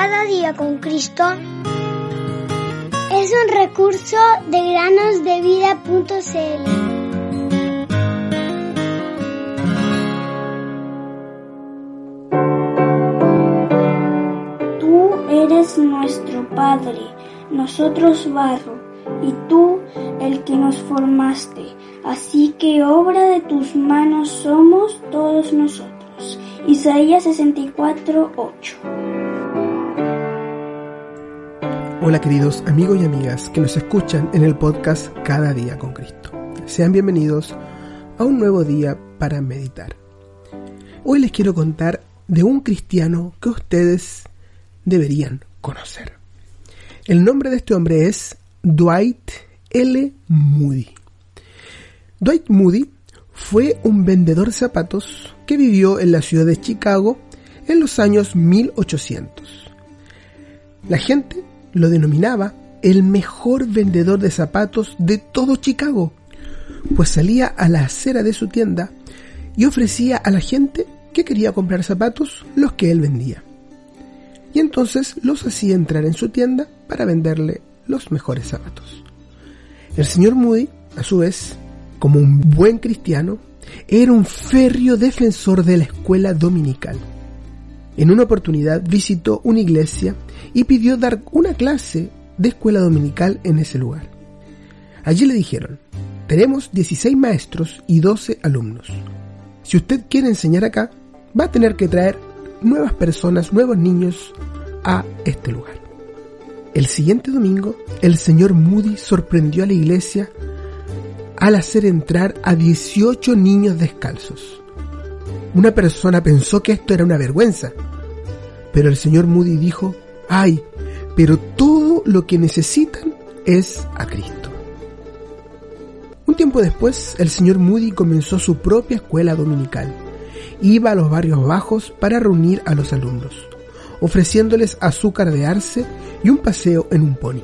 Cada día con Cristo es un recurso de granosdevida.cl. Tú eres nuestro Padre, nosotros barro, y tú el que nos formaste. Así que obra de tus manos somos todos nosotros. Isaías 64, 8. Hola queridos amigos y amigas que nos escuchan en el podcast Cada día con Cristo. Sean bienvenidos a un nuevo día para meditar. Hoy les quiero contar de un cristiano que ustedes deberían conocer. El nombre de este hombre es Dwight L. Moody. Dwight Moody fue un vendedor de zapatos que vivió en la ciudad de Chicago en los años 1800. La gente lo denominaba el mejor vendedor de zapatos de todo Chicago, pues salía a la acera de su tienda y ofrecía a la gente que quería comprar zapatos los que él vendía. Y entonces los hacía entrar en su tienda para venderle los mejores zapatos. El señor Moody, a su vez, como un buen cristiano, era un férreo defensor de la escuela dominical. En una oportunidad visitó una iglesia y pidió dar una clase de escuela dominical en ese lugar. Allí le dijeron, tenemos 16 maestros y 12 alumnos. Si usted quiere enseñar acá, va a tener que traer nuevas personas, nuevos niños a este lugar. El siguiente domingo, el señor Moody sorprendió a la iglesia al hacer entrar a 18 niños descalzos. Una persona pensó que esto era una vergüenza, pero el señor Moody dijo, ay, pero todo lo que necesitan es a Cristo. Un tiempo después, el señor Moody comenzó su propia escuela dominical. Iba a los barrios bajos para reunir a los alumnos, ofreciéndoles azúcar de arce y un paseo en un pony.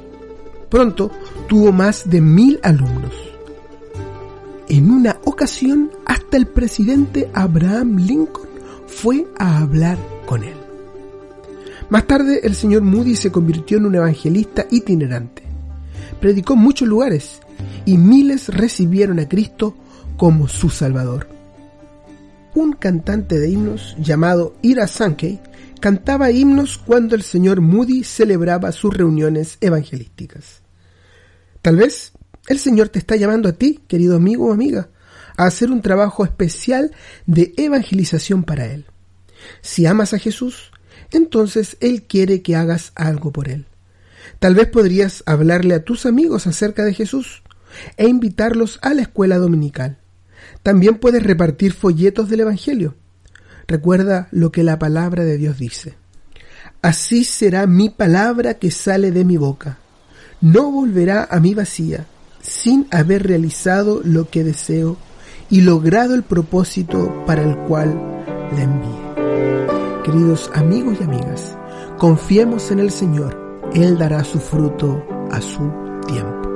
Pronto tuvo más de mil alumnos. En una ocasión, hasta el presidente Abraham Lincoln fue a hablar con él. Más tarde, el señor Moody se convirtió en un evangelista itinerante. Predicó en muchos lugares y miles recibieron a Cristo como su Salvador. Un cantante de himnos llamado Ira Sankey cantaba himnos cuando el señor Moody celebraba sus reuniones evangelísticas. Tal vez el Señor te está llamando a ti, querido amigo o amiga, a hacer un trabajo especial de evangelización para Él. Si amas a Jesús, entonces Él quiere que hagas algo por Él. Tal vez podrías hablarle a tus amigos acerca de Jesús e invitarlos a la escuela dominical. También puedes repartir folletos del Evangelio. Recuerda lo que la palabra de Dios dice. Así será mi palabra que sale de mi boca. No volverá a mí vacía, sin haber realizado lo que deseo y logrado el propósito para el cual la envíe. Queridos amigos y amigas, confiemos en el Señor, Él dará su fruto a su tiempo.